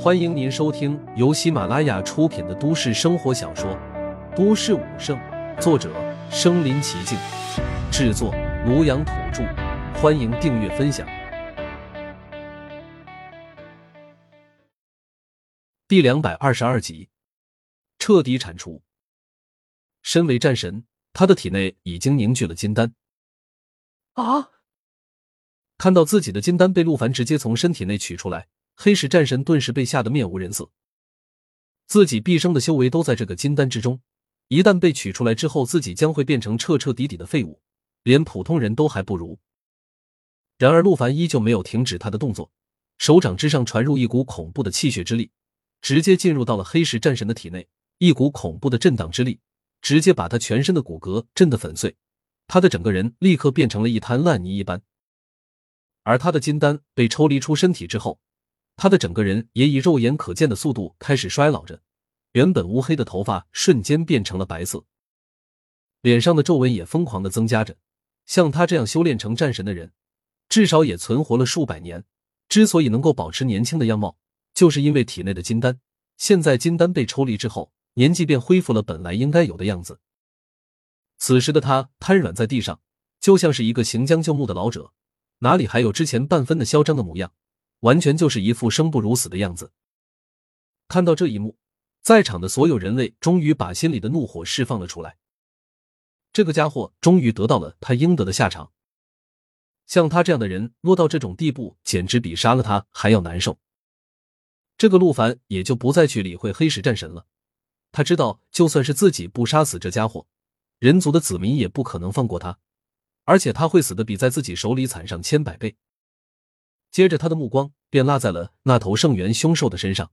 欢迎您收听由喜马拉雅出品的都市生活小说《都市武圣》，作者：身临其境，制作：庐阳土著。欢迎订阅分享。第两百二十二集，彻底铲除。身为战神，他的体内已经凝聚了金丹。啊！看到自己的金丹被陆凡直接从身体内取出来。黑石战神顿时被吓得面无人色，自己毕生的修为都在这个金丹之中，一旦被取出来之后，自己将会变成彻彻底底的废物，连普通人都还不如。然而，陆凡依旧没有停止他的动作，手掌之上传入一股恐怖的气血之力，直接进入到了黑石战神的体内，一股恐怖的震荡之力，直接把他全身的骨骼震得粉碎，他的整个人立刻变成了一滩烂泥一般。而他的金丹被抽离出身体之后。他的整个人也以肉眼可见的速度开始衰老着，原本乌黑的头发瞬间变成了白色，脸上的皱纹也疯狂的增加着。像他这样修炼成战神的人，至少也存活了数百年。之所以能够保持年轻的样貌，就是因为体内的金丹。现在金丹被抽离之后，年纪便恢复了本来应该有的样子。此时的他瘫软在地上，就像是一个行将就木的老者，哪里还有之前半分的嚣张的模样？完全就是一副生不如死的样子。看到这一幕，在场的所有人类终于把心里的怒火释放了出来。这个家伙终于得到了他应得的下场。像他这样的人落到这种地步，简直比杀了他还要难受。这个陆凡也就不再去理会黑石战神了。他知道，就算是自己不杀死这家伙，人族的子民也不可能放过他，而且他会死的比在自己手里惨上千百倍。接着，他的目光便落在了那头圣元凶兽的身上。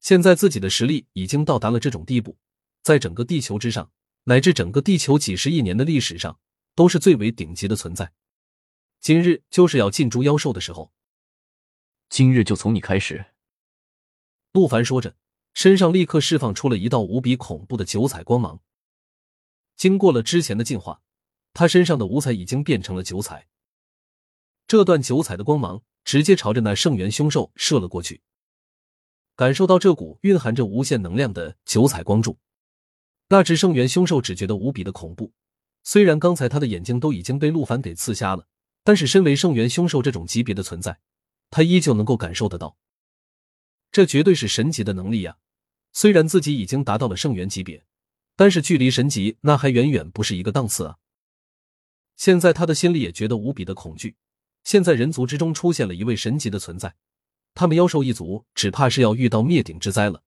现在自己的实力已经到达了这种地步，在整个地球之上，乃至整个地球几十亿年的历史上，都是最为顶级的存在。今日就是要进诛妖兽的时候，今日就从你开始。陆凡说着，身上立刻释放出了一道无比恐怖的九彩光芒。经过了之前的进化，他身上的五彩已经变成了九彩。这段九彩的光芒直接朝着那圣元凶兽射了过去。感受到这股蕴含着无限能量的九彩光柱，那只圣元凶兽只觉得无比的恐怖。虽然刚才他的眼睛都已经被陆凡给刺瞎了，但是身为圣元凶兽这种级别的存在，他依旧能够感受得到，这绝对是神级的能力呀！虽然自己已经达到了圣元级别，但是距离神级那还远远不是一个档次啊！现在他的心里也觉得无比的恐惧。现在人族之中出现了一位神级的存在，他们妖兽一族只怕是要遇到灭顶之灾了。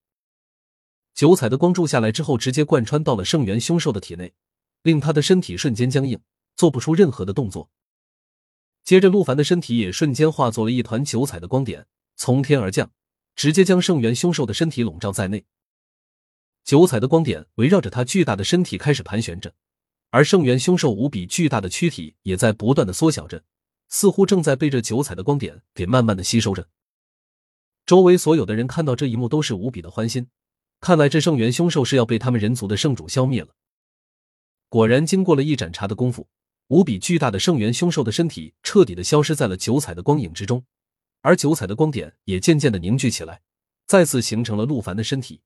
九彩的光柱下来之后，直接贯穿到了圣元凶兽的体内，令他的身体瞬间僵硬，做不出任何的动作。接着，陆凡的身体也瞬间化作了一团九彩的光点，从天而降，直接将圣元凶兽的身体笼罩在内。九彩的光点围绕着他巨大的身体开始盘旋着，而圣元凶兽无比巨大的躯体也在不断的缩小着。似乎正在被这九彩的光点给慢慢的吸收着。周围所有的人看到这一幕都是无比的欢心，看来这圣元凶兽是要被他们人族的圣主消灭了。果然，经过了一盏茶的功夫，无比巨大的圣元凶兽的身体彻底的消失在了九彩的光影之中，而九彩的光点也渐渐的凝聚起来，再次形成了陆凡的身体。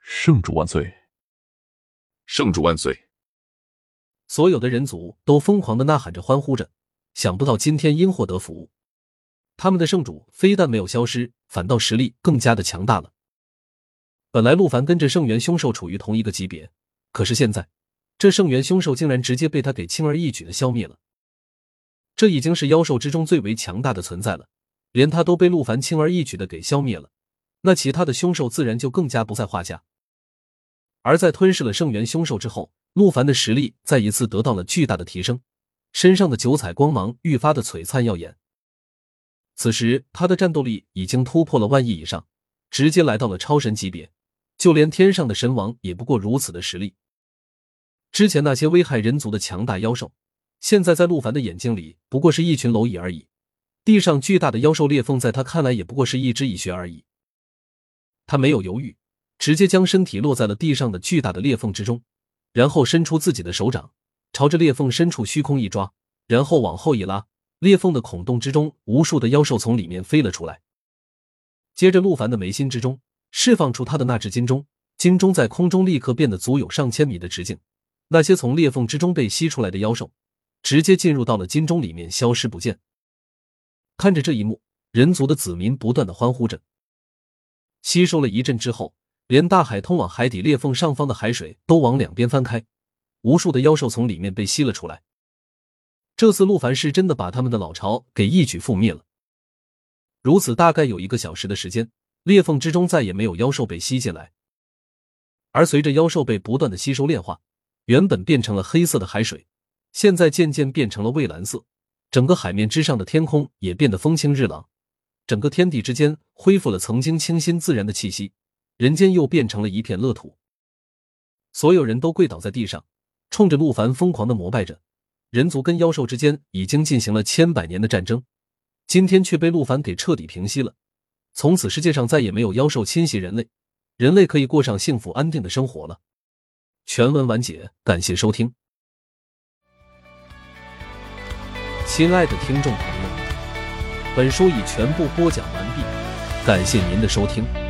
圣主万岁！圣主万岁！所有的人族都疯狂的呐喊着，欢呼着。想不到今天因祸得福，他们的圣主非但没有消失，反倒实力更加的强大了。本来陆凡跟着圣元凶兽处于同一个级别，可是现在这圣元凶兽竟然直接被他给轻而易举的消灭了。这已经是妖兽之中最为强大的存在了，连他都被陆凡轻而易举的给消灭了，那其他的凶兽自然就更加不在话下。而在吞噬了圣元凶兽之后，陆凡的实力再一次得到了巨大的提升。身上的九彩光芒愈发的璀璨耀眼。此时，他的战斗力已经突破了万亿以上，直接来到了超神级别。就连天上的神王也不过如此的实力。之前那些危害人族的强大妖兽，现在在陆凡的眼睛里不过是一群蝼蚁而已。地上巨大的妖兽裂缝，在他看来也不过是一只蚁穴而已。他没有犹豫，直接将身体落在了地上的巨大的裂缝之中，然后伸出自己的手掌。朝着裂缝深处虚空一抓，然后往后一拉，裂缝的孔洞之中，无数的妖兽从里面飞了出来。接着，陆凡的眉心之中释放出他的那只金钟，金钟在空中立刻变得足有上千米的直径。那些从裂缝之中被吸出来的妖兽，直接进入到了金钟里面，消失不见。看着这一幕，人族的子民不断的欢呼着。吸收了一阵之后，连大海通往海底裂缝上方的海水都往两边翻开，无数的妖兽从里面被吸了出来。这次陆凡是真的把他们的老巢给一举覆灭了。如此，大概有一个小时的时间，裂缝之中再也没有妖兽被吸进来。而随着妖兽被不断的吸收炼化，原本变成了黑色的海水，现在渐渐变成了蔚蓝色。整个海面之上的天空也变得风清日朗，整个天地之间恢复了曾经清新自然的气息，人间又变成了一片乐土。所有人都跪倒在地上，冲着陆凡疯狂的膜拜着。人族跟妖兽之间已经进行了千百年的战争，今天却被陆凡给彻底平息了。从此世界上再也没有妖兽侵袭人类，人类可以过上幸福安定的生活了。全文完结，感谢收听。亲爱的听众朋友们，本书已全部播讲完毕，感谢您的收听。